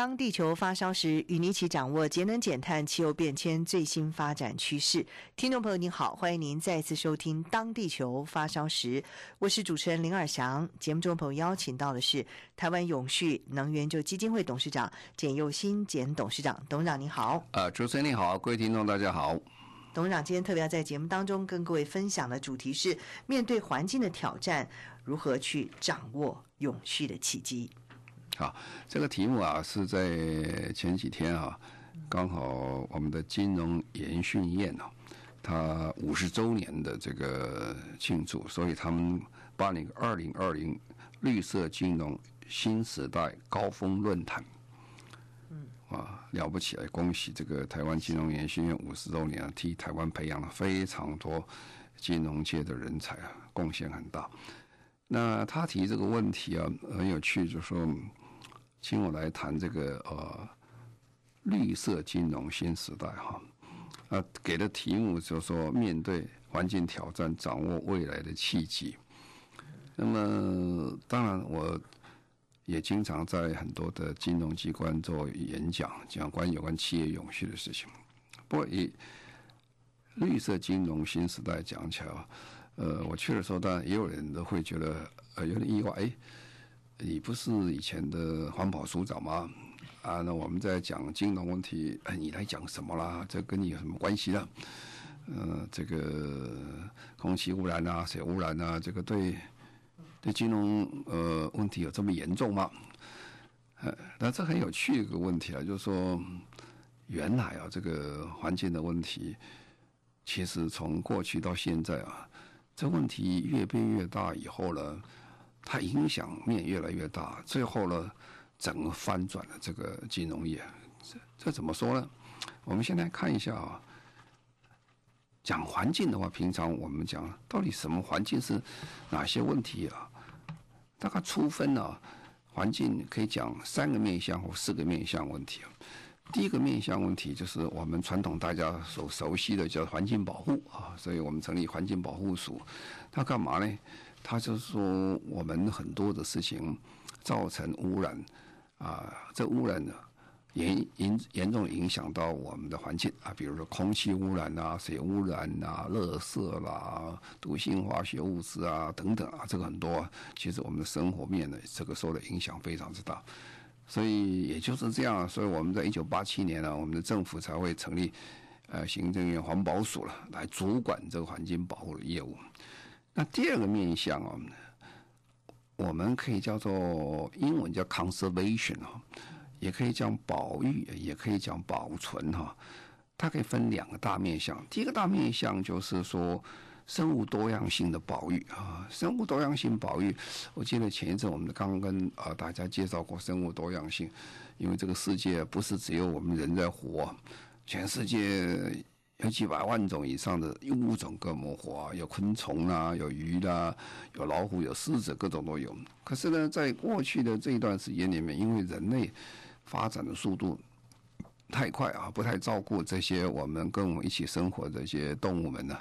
当地球发烧时，与你一起掌握节能减碳、气候变迁最新发展趋势。听众朋友您好，欢迎您再次收听《当地球发烧时》，我是主持人林尔祥。节目中朋友邀请到的是台湾永续能源就基金会董事长简佑新简董事长，董事长您好。呃，主持人你好，各位听众大家好。董事长今天特别要在节目当中跟各位分享的主题是：面对环境的挑战，如何去掌握永续的契机。好，这个题目啊是在前几天啊，刚好我们的金融研训院啊，它五十周年的这个庆祝，所以他们办了一个二零二零绿色金融新时代高峰论坛。嗯，啊，了不起了，恭喜这个台湾金融研训院五十周年啊，替台湾培养了非常多金融界的人才啊，贡献很大。那他提这个问题啊，很有趣，就是说。请我来谈这个呃绿色金融新时代哈，啊给的题目就是说面对环境挑战，掌握未来的契机。那么当然我也经常在很多的金融机关做演讲，讲关于有关企业永续的事情。不过以绿色金融新时代讲起来，呃，我去的时候当然也有人都会觉得呃有点意外，哎。你不是以前的环保署长吗？啊，那我们在讲金融问题，哎，你来讲什么啦？这跟你有什么关系呢？呃，这个空气污染啊，水污染啊，这个对对金融呃问题有这么严重吗？呃，那这很有趣一个问题啊，就是说，原来啊，这个环境的问题，其实从过去到现在啊，这问题越变越大以后呢。它影响面越来越大，最后呢，整个翻转了这个金融业。这这怎么说呢？我们先来看一下啊。讲环境的话，平常我们讲到底什么环境是哪些问题啊？大概粗分呢，环境可以讲三个面向或四个面向问题。第一个面向问题就是我们传统大家所熟悉的叫环境保护啊，所以我们成立环境保护署，它干嘛呢？他就说，我们很多的事情造成污染，啊，这污染呢严严严重影响到我们的环境啊，比如说空气污染啊、水污染啊、垃圾啦、毒性化学物质啊等等啊，这个很多，其实我们的生活面呢，这个受的影响非常之大。所以也就是这样，所以我们在一九八七年呢，我们的政府才会成立呃行政院环保署了，来主管这个环境保护的业务。那第二个面向啊，我们可以叫做英文叫 conservation 哦，也可以讲保育，也可以讲保存哈。它可以分两个大面向。第一个大面向就是说生物多样性的保育啊，生物多样性保育。我记得前一阵我们刚刚跟啊大家介绍过生物多样性，因为这个世界不是只有我们人在活，全世界。有几百万种以上的物种各种活啊，有昆虫啊，有鱼啦、有老虎，有狮子，各种都有。可是呢，在过去的这一段时间里面，因为人类发展的速度太快啊，不太照顾这些我们跟我们一起生活的这些动物们呢，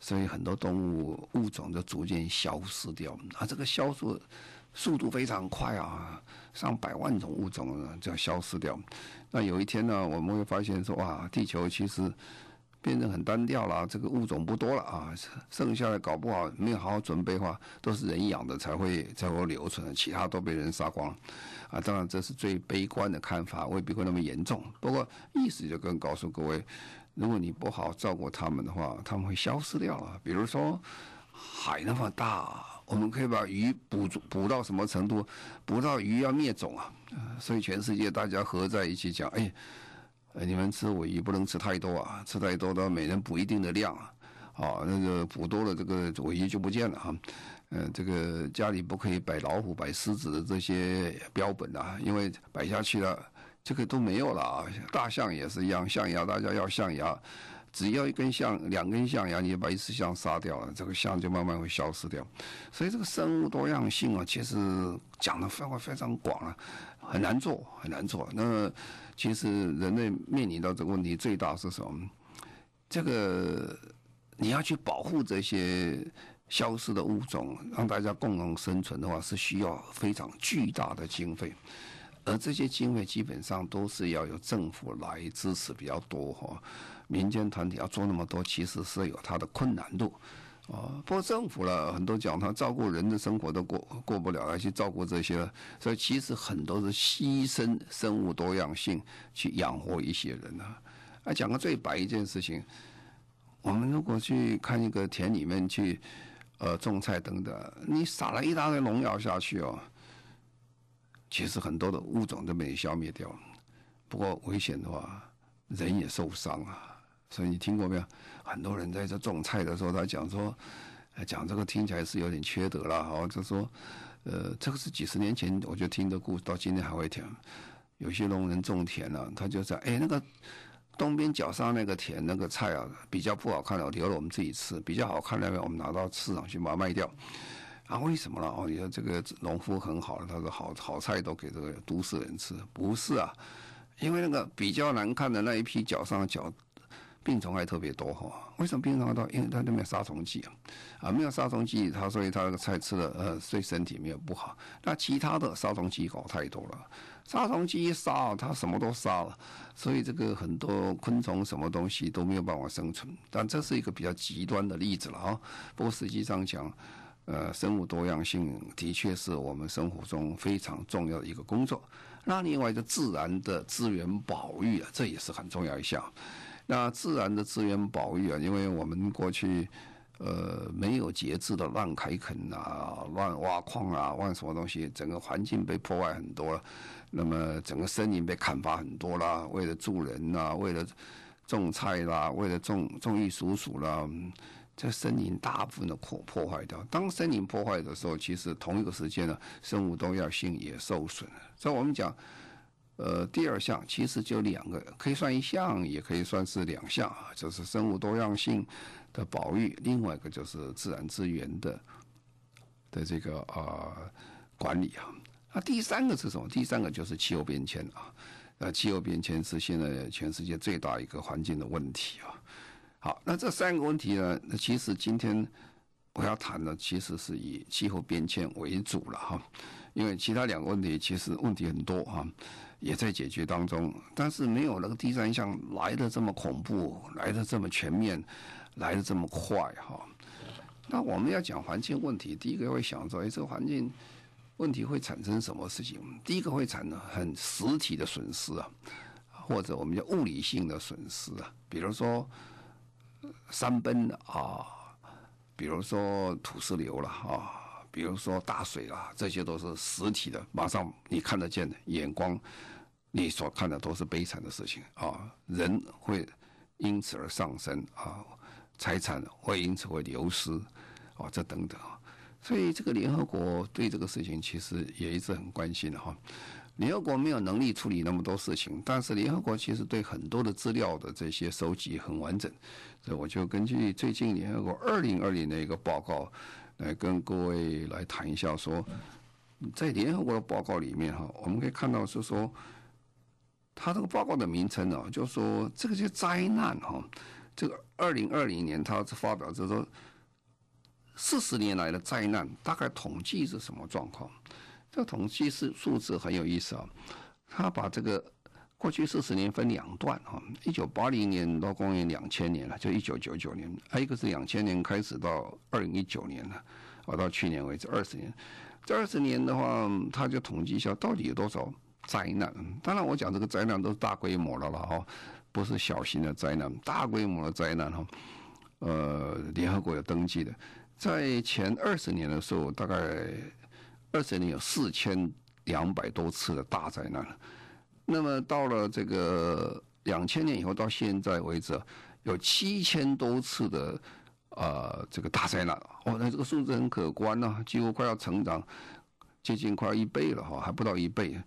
所以很多动物物种就逐渐消失掉。啊，这个消失速度非常快啊，上百万种物种就要消失掉。那有一天呢，我们会发现说，哇，地球其实。变成很单调了，这个物种不多了啊，剩下的搞不好没有好好准备的话，都是人养的才会才会留存，其他都被人杀光，啊，当然这是最悲观的看法，未必会那么严重。不过意思就跟告诉各位，如果你不好好照顾他们的话，他们会消失掉了。比如说海那么大，我们可以把鱼捕捕到什么程度？捕到鱼要灭种啊，所以全世界大家合在一起讲，哎。呃，你们吃尾鱼不能吃太多啊，吃太多的每人补一定的量啊，那个补多了这个尾鱼就不见了哈。呃，这个家里不可以摆老虎、摆狮子的这些标本啊，因为摆下去了，这个都没有了啊。大象也是一样，象牙大家要象牙，只要一根象、两根象牙，你把一只象杀掉了，这个象就慢慢会消失掉。所以这个生物多样性啊，其实讲的范围非常广啊，很难做，很难做。那其实人类面临到这个问题最大是什么？这个你要去保护这些。消失的物种，让大家共同生存的话，是需要非常巨大的经费，而这些经费基本上都是要由政府来支持比较多哈。民间团体要做那么多，其实是有它的困难度啊。不过政府了很多讲，他照顾人的生活都过过不了，来去照顾这些，所以其实很多是牺牲生物多样性去养活一些人啊。啊，讲个最白一件事情，我们如果去看一个田里面去。呃，种菜等等，你撒了一大堆农药下去哦，其实很多的物种都被你消灭掉了。不过危险的话，人也受伤啊。所以你听过没有？很多人在这种菜的时候，他讲说，讲这个听起来是有点缺德了。哦，就说，呃，这个是几十年前我就听的故事，到今天还会听。有些农人种田呢，他就在哎那个。东边角上那个田那个菜啊，比较不好看了，留了我们自己吃；比较好看那个，我们拿到市场去把它卖掉。啊，为什么呢？哦，你说这个农夫很好，他说好好菜都给这个都市人吃，不是啊？因为那个比较难看的那一批角上的角，病虫害特别多哈。为什么病虫害多？因为它都没有杀虫剂啊，啊，没有杀虫剂，它所以它那个菜吃了呃，对身体没有不好。那其他的杀虫剂搞太多了。杀虫剂一杀，它什么都杀了，所以这个很多昆虫什么东西都没有办法生存。但这是一个比较极端的例子了啊。不过实际上讲，呃，生物多样性的确是我们生活中非常重要的一个工作。那另外一个自然的资源保育啊，这也是很重要一项。那自然的资源保育啊，因为我们过去。呃，没有节制的乱开垦啊，乱挖矿啊，乱什么东西，整个环境被破坏很多了。那么整个森林被砍伐很多啦，为了住人呐，为了种菜啦，为了种种一鼠鼠啦，这森林大部分的破破坏掉。当森林破坏的时候，其实同一个时间呢，生物多样性也受损了。所以我们讲，呃，第二项其实就两个，可以算一项，也可以算是两项啊，就是生物多样性。的保育，另外一个就是自然资源的的这个啊、管理啊。那第三个是什么？第三个就是气候变迁啊。呃，气候变迁是现在全世界最大一个环境的问题啊。好，那这三个问题呢，那其实今天我要谈的其实是以气候变迁为主了哈。因为其他两个问题其实问题很多哈，也在解决当中，但是没有那个第三项来的这么恐怖，来的这么全面。来的这么快哈，那我们要讲环境问题，第一个会想说，哎，这个环境问题会产生什么事情？第一个会产生很实体的损失啊，或者我们叫物理性的损失啊，比如说山崩啊，比如说土石流了啊，比如说大水啦，这些都是实体的，马上你看得见的，眼光你所看的都是悲惨的事情啊，人会因此而上升啊。财产会因此会流失，啊，这等等，所以这个联合国对这个事情其实也一直很关心的哈。联合国没有能力处理那么多事情，但是联合国其实对很多的资料的这些收集很完整，所以我就根据最近联合国二零二零的一个报告来跟各位来谈一下，说在联合国的报告里面哈，我们可以看到是说，他这个报告的名称呢，就说这个叫灾难哈。这个二零二零年，他发表就是说，四十年来的灾难大概统计是什么状况？这个统计是数字很有意思啊。他把这个过去四十年分两段啊，一九八零年到公元两千年了，就一九九九年；还有一个是两千年开始到二零一九年了，啊，到去年为止二十年。这二十年的话，他就统计一下到底有多少灾难。当然，我讲这个灾难都是大规模的了哈。不是小型的灾难，大规模的灾难哈。呃，联合国有登记的，在前二十年的时候，大概二十年有四千两百多次的大灾难。那么到了这个两千年以后，到现在为止，有七千多次的呃这个大灾难。哦，那这个数字很可观呢、啊，几乎快要成长接近快一倍了哈，还不到一倍。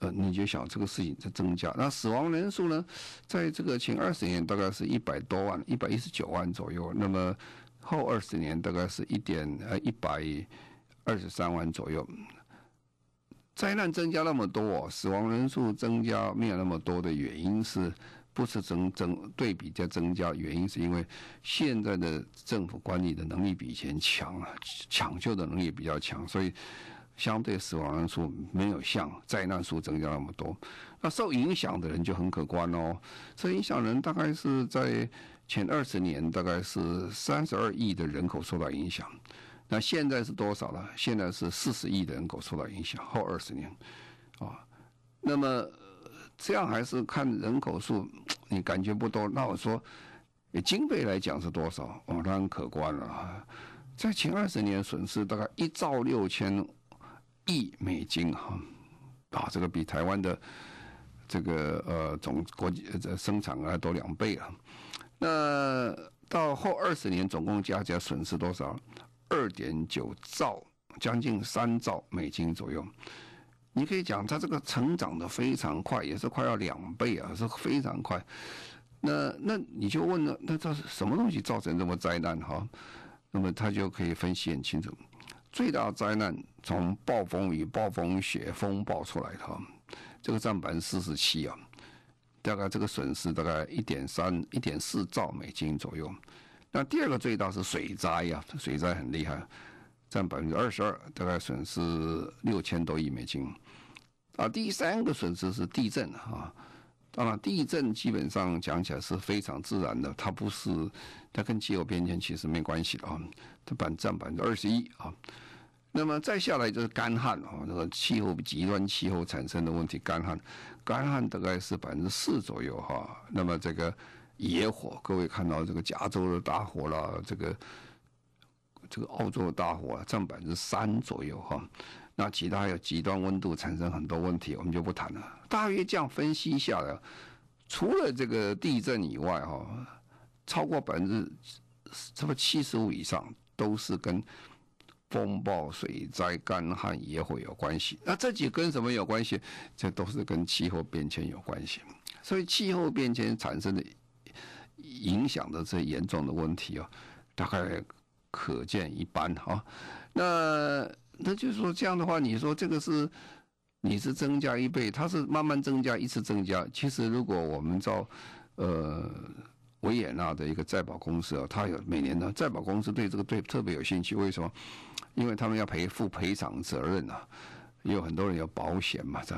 呃，你就想这个事情在增加，那死亡人数呢，在这个前二十年大概是一百多万，一百一十九万左右。那么后二十年大概是一点呃一百二十三万左右。灾难增加那么多，死亡人数增加没有那么多的原因是，不是增增对比在增加？原因是因为现在的政府管理的能力比以前强啊，抢救的能力比较强，所以。相对死亡人数没有像灾难数增加那么多，那受影响的人就很可观哦。受影响人大概是在前二十年，大概是三十二亿的人口受到影响。那现在是多少了？现在是四十亿的人口受到影响。后二十年，啊，那么这样还是看人口数，你感觉不多。那我说，经费来讲是多少？哦，当然可观了。在前二十年损失大概一兆六千。亿美金哈，啊，这个比台湾的这个呃总国际这生产额多两倍啊。那到后二十年总共加起来损失多少？二点九兆，将近三兆美金左右。你可以讲它这个成长的非常快，也是快要两倍啊，是非常快。那那你就问了，那这是什么东西造成这么灾难哈？那么他就可以分析很清楚。最大灾难从暴风雨、暴风雪、风暴出来的哈，这个占百分之四十七啊，大概这个损失大概一点三、一点四兆美金左右。那第二个最大是水灾呀，水灾很厉害，占百分之二十二，大概损失六千多亿美金。啊，第三个损失是地震啊，当然地震基本上讲起来是非常自然的，它不是，它跟气候变迁其实没关系的啊，它占占百分之二十一啊。那么再下来就是干旱啊，那个气候极端气候产生的问题，干旱，干旱大概是百分之四左右哈。那么这个野火，各位看到这个加州的大火啦，这个这个澳洲的大火占百分之三左右哈。那其他有极端温度产生很多问题，我们就不谈了。大约这样分析下来，除了这个地震以外哈，超过百分之差不多七十五以上都是跟。风暴、水灾、干旱、野火有关系，那这几跟什么有关系？这都是跟气候变迁有关系。所以气候变迁产生的影响的这严重的问题啊，大概可见一斑哈。那那就是说这样的话，你说这个是你是增加一倍，它是慢慢增加，一次增加。其实如果我们照呃。维也纳的一个再保公司啊，他有每年呢，再保公司对这个对特别有兴趣，为什么？因为他们要赔负赔偿责任啊，有很多人有保险嘛，这。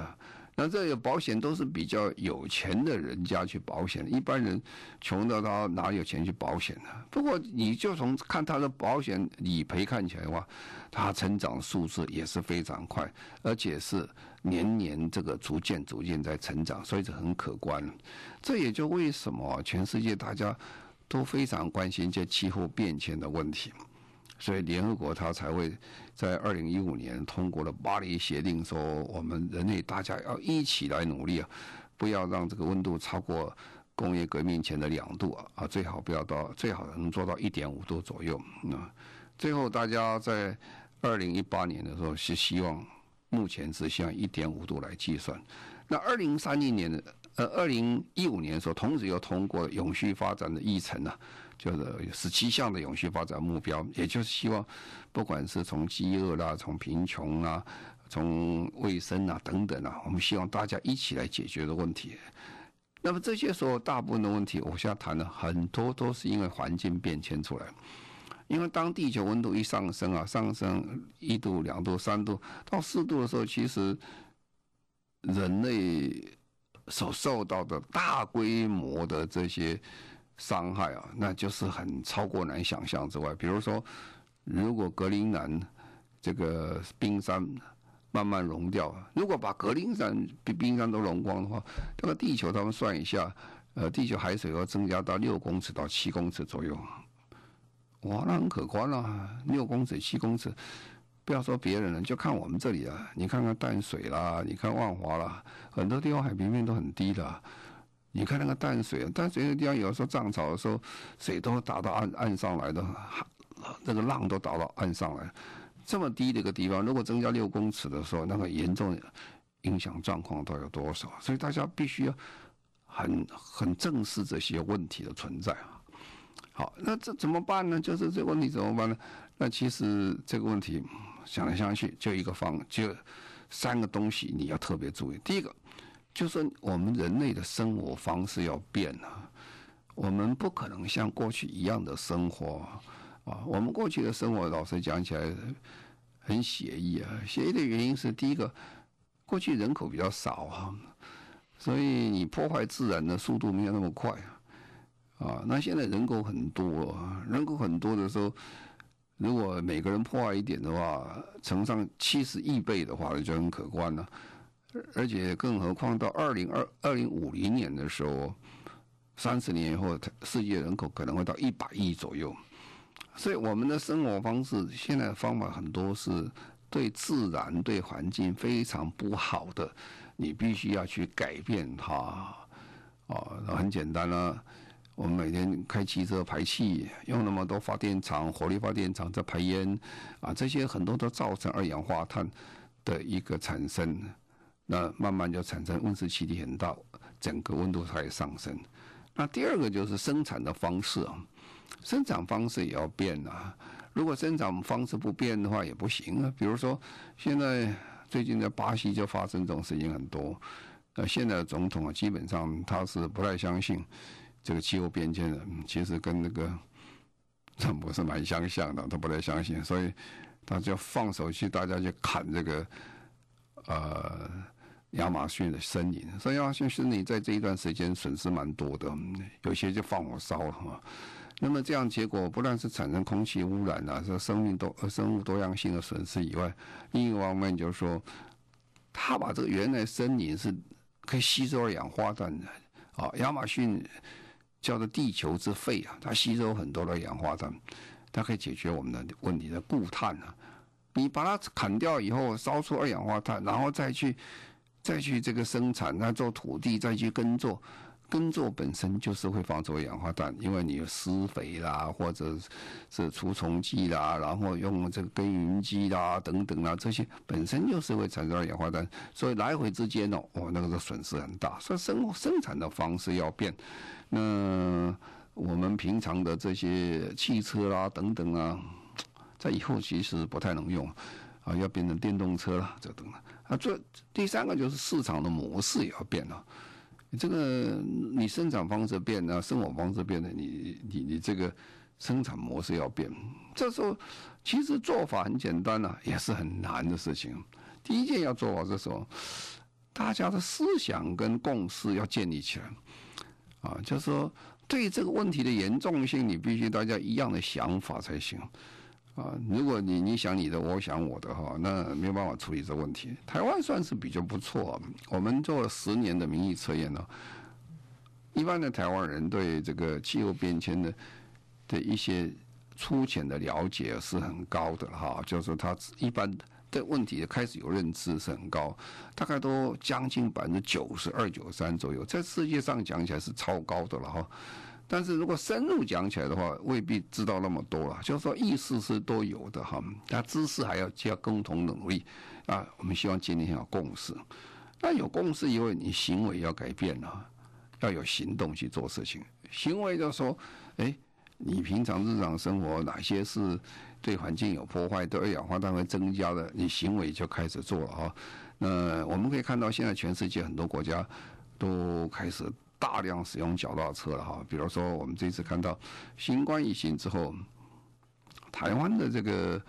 那这个保险都是比较有钱的人家去保险，一般人穷到他哪有钱去保险呢？不过你就从看他的保险理赔看起来的话，他成长数字也是非常快，而且是年年这个逐渐逐渐在成长，所以这很可观。这也就为什么全世界大家都非常关心这气候变迁的问题。所以联合国它才会在二零一五年通过了巴黎协定，说我们人类大家要一起来努力啊，不要让这个温度超过工业革命前的两度啊，啊最好不要到，最好能做到一点五度左右啊。最后大家在二零一八年的时候是希望，目前是希望一点五度来计算。那二零三零年的呃二零一五年的时候，同时又通过永续发展的议程啊。就是十七项的永续发展目标，也就是希望，不管是从饥饿啦、从贫穷啊、从卫生啊等等啊，我们希望大家一起来解决的问题。那么这些所有大部分的问题，我现在谈了很多，都是因为环境变迁出来。因为当地球温度一上升啊，上升一度、两度、三度到四度的时候，其实人类所受到的大规模的这些。伤害啊，那就是很超过难想象之外。比如说，如果格陵兰这个冰山慢慢融掉，如果把格陵兰冰冰山都融光的话，这个地球他们算一下，呃，地球海水要增加到六公尺到七公尺左右。哇，那很可观啊，六公尺、七公尺，不要说别人了，就看我们这里啊，你看看淡水啦，你看万华啦，很多地方海平面都很低的。你看那个淡水，淡水那个地方有时候涨潮的时候，水都打到岸岸上来的，那个浪都打到岸上来。这么低的一个地方，如果增加六公尺的时候，那个严重影响状况都有多少？所以大家必须要很很正视这些问题的存在啊。好，那这怎么办呢？就是这个问题怎么办呢？那其实这个问题想来想去，就一个方，就三个东西你要特别注意。第一个就是我们人类的生活方式要变了，我们不可能像过去一样的生活啊。我们过去的生活，老实讲起来很写意啊。写意的原因是第一个，过去人口比较少啊，所以你破坏自然的速度没有那么快啊。啊，那现在人口很多，人口很多的时候，如果每个人破坏一点的话，乘上七十亿倍的话，就很可观了。而且更何况到二零二二零五零年的时候，三十年以后，世界人口可能会到一百亿左右。所以我们的生活方式现在的方法很多是对自然、对环境非常不好的，你必须要去改变它。啊，很简单啦。我们每天开汽车排气，用那么多发电厂、火力发电厂在排烟，啊，这些很多都造成二氧化碳的一个产生，那慢慢就产生温室气体很大，整个温度才会上升。那第二个就是生产的方式啊，生产方式也要变啊。如果生产方式不变的话也不行啊。比如说，现在最近在巴西就发生这种事情很多，那现在的总统啊，基本上他是不太相信。这个气候变迁的，其实跟那个川普是蛮相像的，他不太相信，所以他就放手去，大家去砍这个呃亚马逊的森林。所以亚马逊森林在这一段时间损失蛮多的，有些就放火烧了哈。那么这样结果不但是产生空气污染啊，是生命多生物多样性的损失以外，另一方面就是说，他把这个原来森林是可以吸收二氧化碳的啊，亚马逊。叫做地球之肺啊，它吸收很多的二氧化碳，它可以解决我们的问题的固碳啊。你把它砍掉以后，烧出二氧化碳，然后再去再去这个生产，再做土地，再去耕作。耕作本身就是会放出二氧化碳，因为你有施肥啦，或者是除虫剂啦，然后用这个耕耘机啦等等啊，这些本身就是会产生二氧化碳，所以来回之间哦，哦，那个是损失很大。所以生生产的方式要变。那我们平常的这些汽车啦等等啊，在以后其实不太能用啊，要变成电动车了，这等等。啊，这第三个就是市场的模式也要变了。这个你生产方式变了，生活方式变了，你你你这个生产模式要变。这时候其实做法很简单啊，也是很难的事情。第一件要做好，这时候大家的思想跟共识要建立起来。啊，就是说对这个问题的严重性，你必须大家一样的想法才行。啊，如果你你想你的，我想我的哈，那没有办法处理这问题。台湾算是比较不错，我们做了十年的民意测验呢，一般的台湾人对这个气候变迁的的一些粗浅的了解是很高的哈，就是说他一般对问题开始有认知是很高，大概都将近百分之九十二、九十三左右，在世界上讲起来是超高的了哈。但是如果深入讲起来的话，未必知道那么多了。就是说，意识是都有的哈，但知识还要加共同努力啊。我们希望建立一下共识。那有共识以后，你行为要改变了，要有行动去做事情。行为就说，哎，你平常日常生活哪些是对环境有破坏、对二氧化碳会增加的，你行为就开始做了哈。那我们可以看到，现在全世界很多国家都开始。大量使用脚踏车了哈，比如说我们这次看到新冠疫情之后，台湾的这个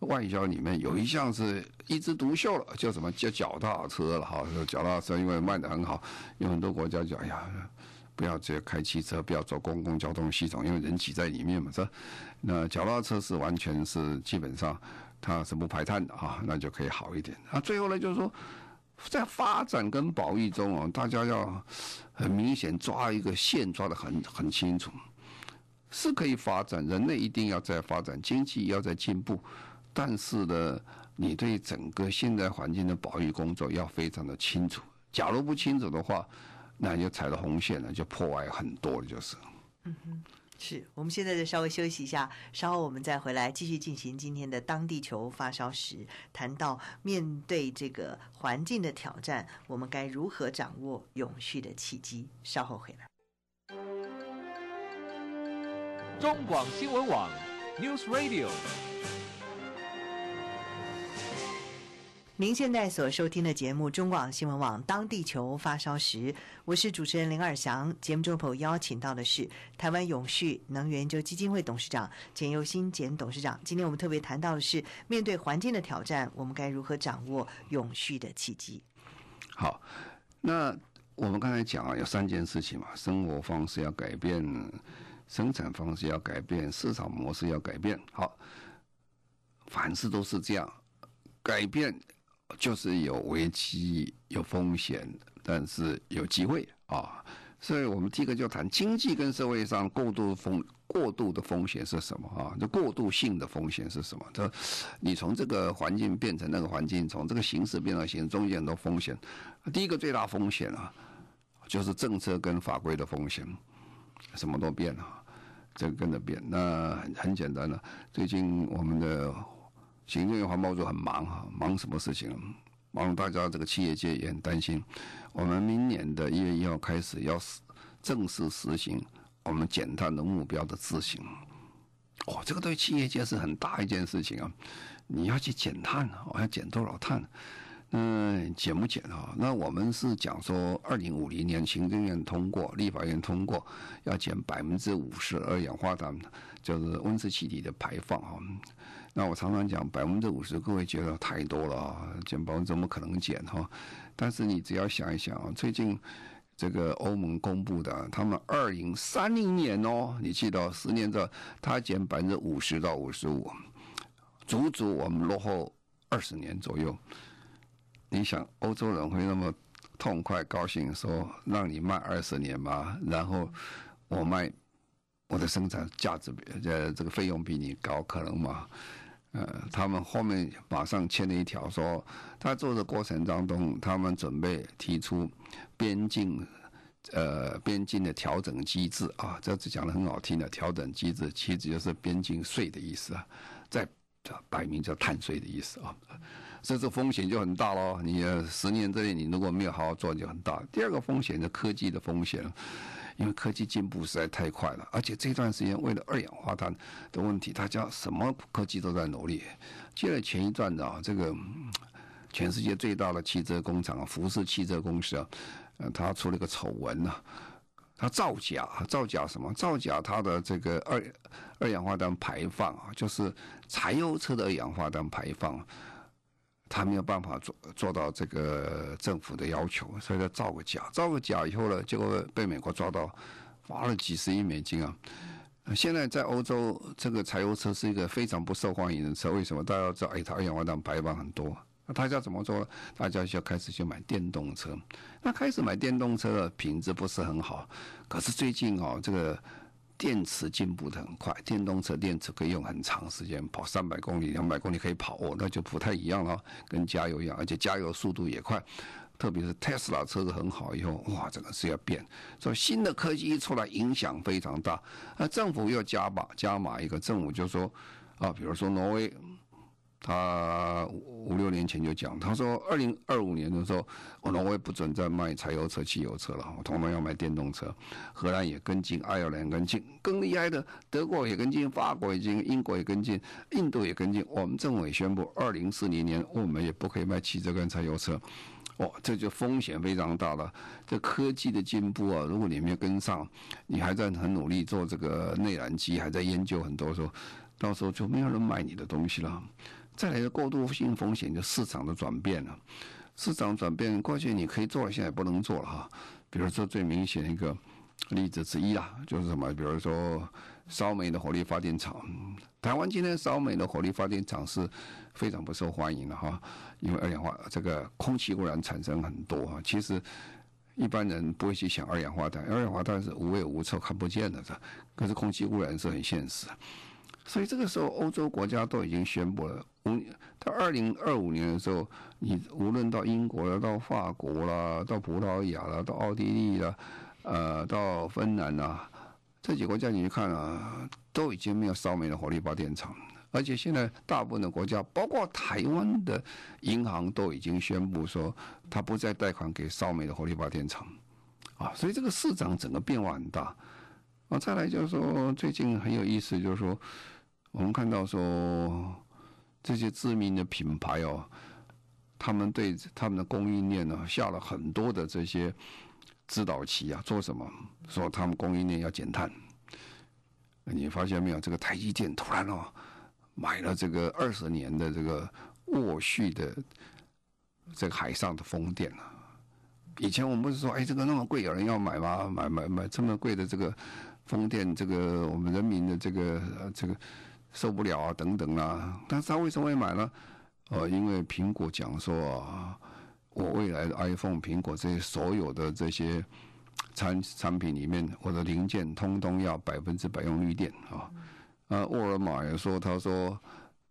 外交里面有一项是一枝独秀了，叫什么？叫脚踏车了哈。脚踏车因为卖得很好，有很多国家就哎呀，不要直接开汽车，不要坐公共交通系统，因为人挤在里面嘛，是？那脚踏车是完全是基本上它是不排碳的哈，那就可以好一点。那最后呢，就是说。在发展跟保育中啊，大家要很明显抓一个线，抓得很很清楚，是可以发展，人类一定要在发展，经济要在进步，但是呢，你对整个现代环境的保育工作要非常的清楚。假如不清楚的话，那就踩到红线了，就破坏很多了，就是。嗯哼。是，我们现在再稍微休息一下，稍后我们再回来继续进行今天的当地球发烧时，谈到面对这个环境的挑战，我们该如何掌握永续的契机？稍后回来。中广新闻网，News Radio。您现在所收听的节目《中广新闻网》，当地球发烧时，我是主持人林尔祥。节目中朋友邀请到的是台湾永续能源研究基金会董事长简又新简董事长。今天我们特别谈到的是，面对环境的挑战，我们该如何掌握永续的契机？好，那我们刚才讲啊，有三件事情嘛：生活方式要改变，生产方式要改变，市场模式要改变。好，凡事都是这样，改变。就是有危机、有风险，但是有机会啊！所以我们第一个就谈经济跟社会上过度风过度的风险是什么啊？这过度性的风险是什么？这你从这个环境变成那个环境，从这个形式变成形式，中间很多风险。第一个最大风险啊，就是政策跟法规的风险，什么都变了，这个跟着变。那很简单了，最近我们的。行政院环保组很忙哈，忙什么事情？忙大家这个企业界也很担心。我们明年的一月一号开始要正式实行我们减碳的目标的执行。哦，这个对企业界是很大一件事情啊！你要去减碳，我要减多少碳？嗯，减不减啊？那我们是讲说，二零五零年行政院通过，立法院通过，要减百分之五十二氧化碳，就是温室气体的排放啊。那我常常讲百分之五十，各位觉得太多了啊，减百分之怎么可能减哈？但是你只要想一想啊，最近这个欧盟公布的，他们二零三零年哦，你记得十年之后，他减百分之五十到五十五，足足我们落后二十年左右。你想欧洲人会那么痛快高兴说让你慢二十年吗？然后我卖我的生产价值呃这个费用比你高，可能吗？呃，他们后面马上签了一条，说他做的过程当中，他们准备提出边境，呃，边境的调整机制啊，这次讲的很好听的调整机制，其实就是边境税的意思啊，在摆明叫碳税的意思啊，这这风险就很大喽。你十年之内你如果没有好好做，就很大。第二个风险是科技的风险。因为科技进步实在太快了，而且这段时间为了二氧化碳的问题，大家什么科技都在努力。接着前一段的啊，这个全世界最大的汽车工厂啊福斯汽车公司啊，呃，他出了个丑闻呐，他造假，造假什么？造假他的这个二二氧化碳排放啊，就是柴油车的二氧化碳排放。他没有办法做做到这个政府的要求，所以他造个假，造个假以后呢，结果被美国抓到，罚了几十亿美金啊。现在在欧洲，这个柴油车是一个非常不受欢迎的车，为什么？大家知道，哎，它二氧化碳排放很多，那大家怎么做？大家就要开始去买电动车。那开始买电动车的品质不是很好，可是最近哦，这个。电池进步的很快，电动车电池可以用很长时间，跑三百公里、两百公里可以跑哦，那就不太一样了，跟加油一样，而且加油速度也快，特别是 Tesla 车子很好以后，哇，这个是要变，所以新的科技一出来，影响非常大。那政府又加码加码一个，政府就说啊，比如说挪威。他五六年前就讲，他说二零二五年的时候，我挪威不准再卖柴油车、汽油车了，我统统要卖电动车。荷兰也跟进，爱尔兰跟进，更厉害的德国也跟进，法国也跟进，英国也跟进，印度也跟进。我们政府也宣布，二零四零年我们也不可以卖汽车跟柴油车。哦，这就风险非常大了。这科技的进步啊，如果你没有跟上，你还在很努力做这个内燃机，还在研究很多时候，到时候就没有人买你的东西了。再来一个过渡性风险，就市场的转变了。市场转变，过去你可以做，现在不能做了哈。比如说最明显一个例子之一啊，就是什么？比如说烧煤的火力发电厂，台湾今天烧煤的火力发电厂是非常不受欢迎的哈，因为二氧化这个空气污染产生很多哈。其实一般人不会去想二氧化碳，二氧化碳是无味无臭看不见的，可是空气污染是很现实。所以这个时候，欧洲国家都已经宣布了，到二零二五年的时候，你无论到英国了、到法国了、到葡萄牙了、到奥地利了，呃，到芬兰了，这几个国家你去看啊，都已经没有烧煤的火力发电厂，而且现在大部分的国家，包括台湾的银行，都已经宣布说，它不再贷款给烧煤的火力发电厂，啊，所以这个市场整个变化很大。啊，再来就是说，最近很有意思，就是说。我们看到说，这些知名的品牌哦，他们对他们的供应链呢下了很多的这些指导棋啊，做什么？说他们供应链要减碳。你发现没有？这个台积电突然哦买了这个二十年的这个沃旭的这个海上的风电啊。以前我们不是说，哎，这个那么贵，有人要买吗？买买买这么贵的这个风电，这个我们人民的这个这个。受不了啊，等等啊，但是他为什么会买呢？呃，因为苹果讲说啊，我未来的 iPhone、苹果这些所有的这些产产品里面，我的零件通通要百分之百用绿电啊。啊，沃尔玛也说，他说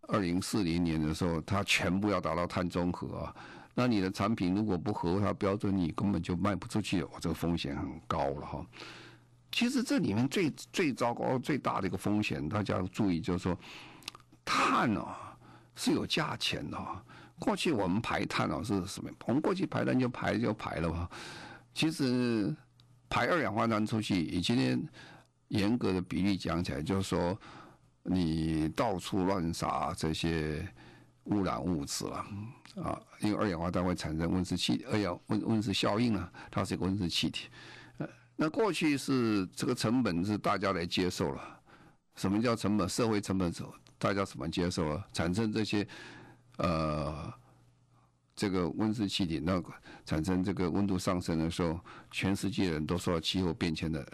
二零四零年的时候，他全部要达到碳中和啊。那你的产品如果不合它标准，你根本就卖不出去，我这个风险很高了哈。其实这里面最最糟糕、最大的一个风险，大家要注意，就是说，碳哦是有价钱的。过去我们排碳哦是什么？我们过去排碳就排就排了吧。其实排二氧化碳出去，以今天严格的比例讲起来，就是说你到处乱撒这些污染物质了啊，因为二氧化碳会产生温室气二氧温温室效应啊，它是一个温室气体。那过去是这个成本是大家来接受了，什么叫成本？社会成本是大家怎么接受了？产生这些呃这个温室气体，那产生这个温度上升的时候，全世界人都受到气候变迁的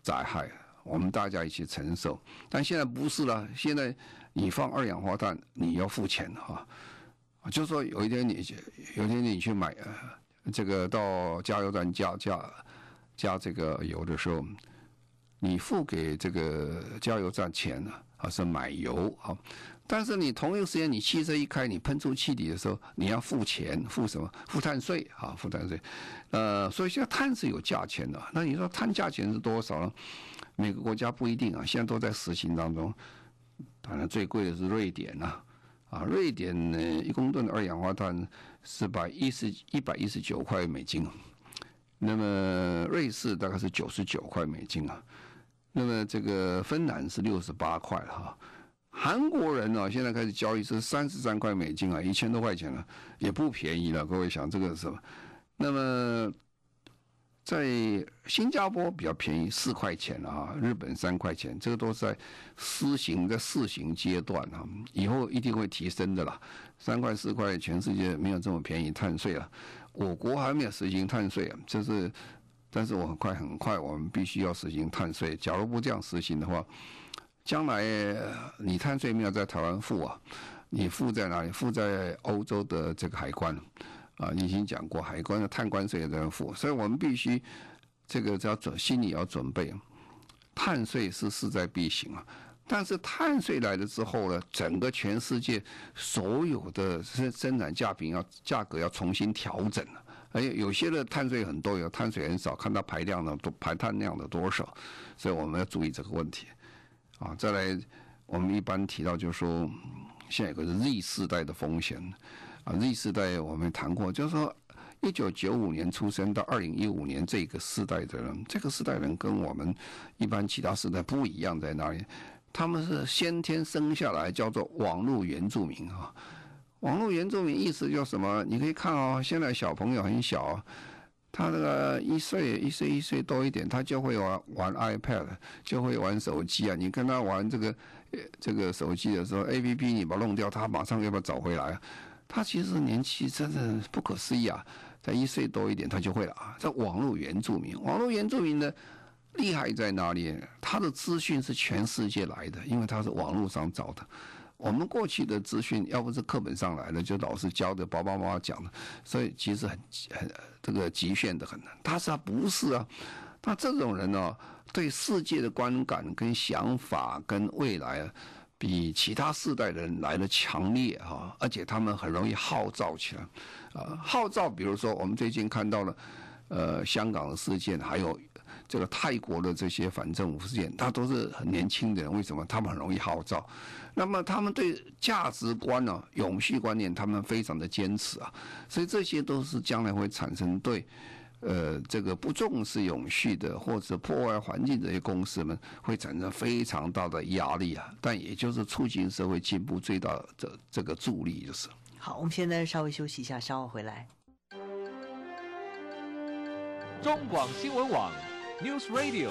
灾害，我们大家一起承受。但现在不是了，现在你放二氧化碳，你要付钱哈。就说有一天你有一天你去买这个到加油站加加。加这个油的时候，你付给这个加油站钱呢，还是买油啊？但是你同一个时间，你汽车一开，你喷出气体的时候，你要付钱，付什么？付碳税啊，付碳税。呃，所以现在碳是有价钱的。那你说碳价钱是多少呢？每个国家不一定啊，现在都在实行当中。当然最贵的是瑞典呐，啊，瑞典呢一公吨的二氧化碳是百一十一百一十九块美金。那么瑞士大概是九十九块美金啊，那么这个芬兰是六十八块哈，韩国人呢现在开始交易是三十三块美金啊，一千多块钱了，也不便宜了。各位想这个是什么？那么在新加坡比较便宜四块钱啊，日本三块钱，这个都在施行的试行阶段啊，以后一定会提升的啦。三块四块，全世界没有这么便宜碳税了。我国还没有实行碳税啊，就是，但是我很快很快，我们必须要实行碳税。假如不这样实行的话，将来你碳税没有在台湾付啊，你付在哪里？付在欧洲的这个海关啊，你已经讲过，海关的碳关税也在付，所以我们必须这个要准心里要准备，碳税是势在必行啊。但是碳税来了之后呢，整个全世界所有的生生产价品要价格要重新调整了。而有些的碳税很多，有碳税很少，看它排量的多排碳量的多少，所以我们要注意这个问题。啊，再来，我们一般提到就是说，现在有个 Z 世代的风险。啊，Z 世代我们谈过，就是说，一九九五年出生到二零一五年这个世代的人，这个世代人跟我们一般其他世代不一样在哪里？他们是先天生下来叫做网络原住民啊，网络原住民意思叫什么？你可以看哦，现在小朋友很小，他那个一岁一岁一岁多一点，他就会玩玩 iPad，就会玩手机啊。你跟他玩这个这个手机的时候，APP 你把它弄掉，他马上要把它找回来。他其实年纪真的不可思议啊，在一岁多一点他就会了啊。这网络原住民，网络原住民呢？厉害在哪里？他的资讯是全世界来的，因为他是网络上找的。我们过去的资讯要不是课本上来的，就老师教的，爸爸妈妈讲的，所以其实很很这个局限的很。他是他不是啊？他这种人呢、对世界的观感跟想法跟未来啊，比其他世代人来的强烈哈，而且他们很容易号召起来，啊，号召，比如说我们最近看到了，呃，香港的事件，还有这个泰国的这些反政府事件，他都是很年轻的人，为什么？他们很容易号召，那么他们对价值观呢、啊，永续观念，他们非常的坚持啊，所以这些都是将来会产生对。呃，这个不重视永续的，或者破坏环境这些公司们，会产生非常大的压力啊。但也就是促进社会进步最大的这这个助力，就是。好，我们现在稍微休息一下，稍后回来。中广新闻网，News Radio。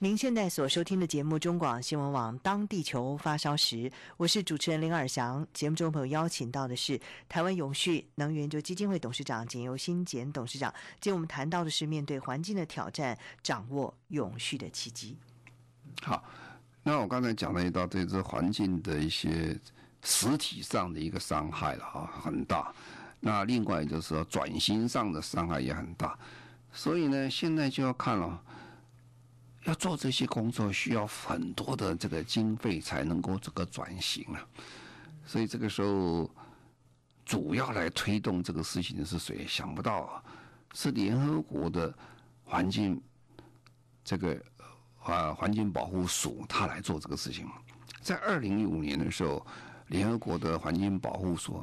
您现在所收听的节目中广新闻网《当地球发烧时》，我是主持人林尔祥。节目中朋友邀请到的是台湾永续能源基金会董事长简尤新简董事长。今天我们谈到的是面对环境的挑战，掌握永续的契机。好，那我刚才讲了一道对这环境的一些实体上的一个伤害了啊，很大。那另外就是说转型上的伤害也很大。所以呢，现在就要看了。要做这些工作，需要很多的这个经费才能够这个转型啊，所以这个时候主要来推动这个事情的是谁？想不到啊，是联合国的环境这个啊环境保护署，他来做这个事情。在二零一五年的时候，联合国的环境保护署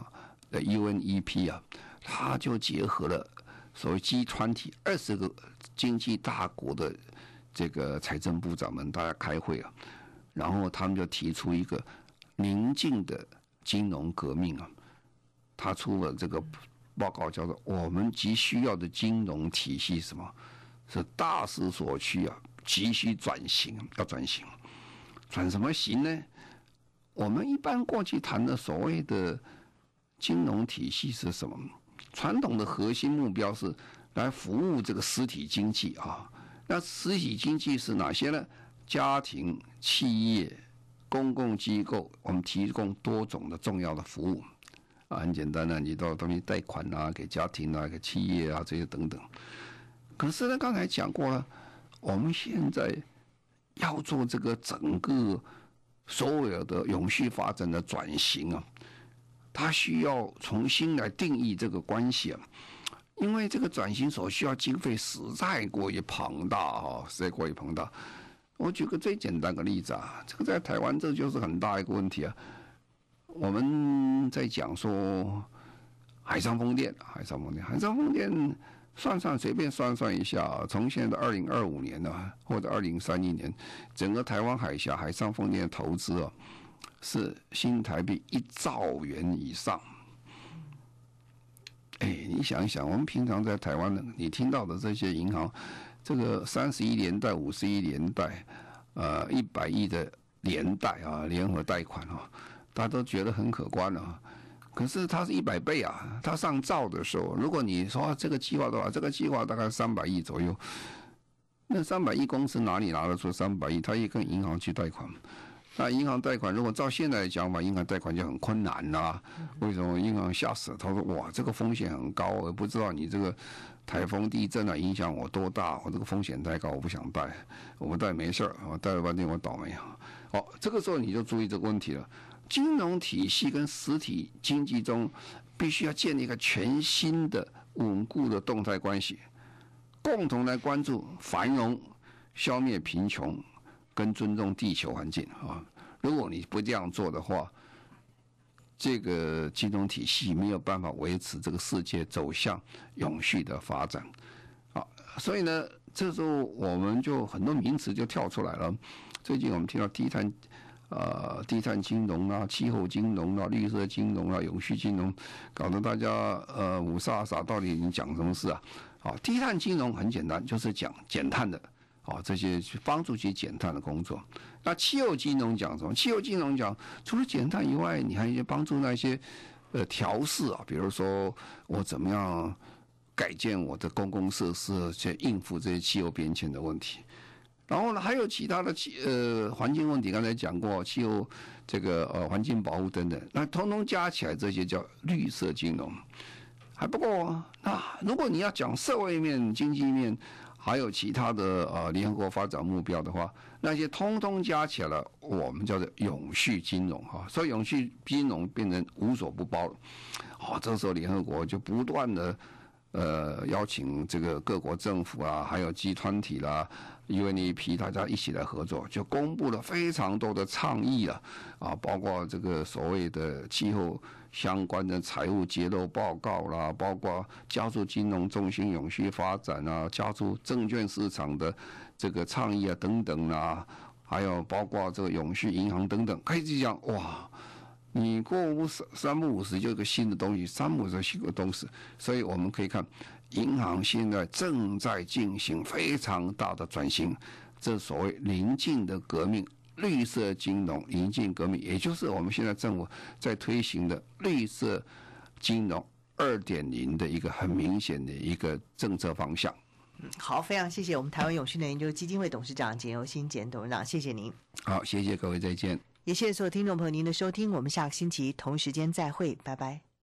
的 UNEP 啊，他就结合了所谓 G20 二十个经济大国的。这个财政部长们大家开会啊，然后他们就提出一个宁静的金融革命啊，他出了这个报告，叫做“我们急需要的金融体系”，什么？是大势所趋啊，急需转型，要转型，转什么型呢？我们一般过去谈的所谓的金融体系是什么？传统的核心目标是来服务这个实体经济啊。那实体经济是哪些呢？家庭、企业、公共机构，我们提供多种的重要的服务啊，很简单的，你到东西贷款啊，给家庭啊，给企业啊，这些等等。可是呢，刚才讲过了，我们现在要做这个整个所有的永续发展的转型啊，它需要重新来定义这个关系啊。因为这个转型所需要经费实在过于庞大啊，实在过于庞大。我举个最简单的例子啊，这个在台湾这就是很大一个问题啊。我们在讲说海上风电，海上风电，海上风电，算算随便算算一下，从现在的二零二五年呢，或者二零三一年，整个台湾海峡海上风电投资啊，是新台币一兆元以上。哎，你想一想，我们平常在台湾的，你听到的这些银行，这个三十亿连贷、五十亿连贷，呃，一百亿的连贷啊，联合贷款啊，大家都觉得很可观啊。可是它是一百倍啊，它上兆的时候，如果你说这个计划的话，这个计划大概三百亿左右，那三百亿公司哪里拿得出三百亿？他也跟银行去贷款。那银行贷款如果照现在的讲法，银行贷款就很困难呐、为什么银行吓死了？他说：“哇，这个风险很高，我不知道你这个台风、地震啊影响我多大，我这个风险太高，我不想贷。我不贷没事儿，我贷了半天我倒霉啊。”好，这个时候你就注意这个问题了。金融体系跟实体经济中必须要建立一个全新的稳固的动态关系，共同来关注繁荣、消灭贫穷。跟尊重地球环境啊！如果你不这样做的话，这个金融体系没有办法维持这个世界走向永续的发展啊！所以呢，这时候我们就很多名词就跳出来了。最近我们听到低碳啊、低碳金融啊、气候金融啊、绿色金融啊、永续金融，搞得大家呃五煞煞，到底你讲什么事啊？好，低碳金融很简单，就是讲减碳的。啊，这些去帮助去减碳的工作。那气候金融讲什么？气候金融讲，除了减碳以外，你还帮助那些呃调试啊，比如说我怎么样改建我的公共设施，去应付这些气候变迁的问题。然后呢，还有其他的气呃环境问题，刚才讲过气候这个呃环境保护等等，那通通加起来，这些叫绿色金融。还不够啊，那如果你要讲社会面、经济面。还有其他的呃联合国发展目标的话，那些通通加起来了，我们叫做永续金融哈。所以永续金融变成无所不包了。哦，这时候联合国就不断的呃邀请这个各国政府啊，还有集团体啦。UNEP 大家一起来合作，就公布了非常多的倡议啊，啊，包括这个所谓的气候相关的财务揭露报告啦，包括加速金融中心永续发展啊，加速证券市场的这个倡议啊等等啊，还有包括这个永续银行等等，可以这样哇，你过五三三不五十就一个新的东西，三不五时新的东西，所以我们可以看。银行现在正在进行非常大的转型，这所谓宁静的革命，绿色金融引进革命，也就是我们现在政府在推行的绿色金融二点零的一个很明显的一个政策方向。嗯，好，非常谢谢我们台湾永续能源研究基金会董事长简尤新简董事长，谢谢您。好，谢谢各位，再见。也谢谢所有听众朋友您的收听，我们下个星期同时间再会，拜拜。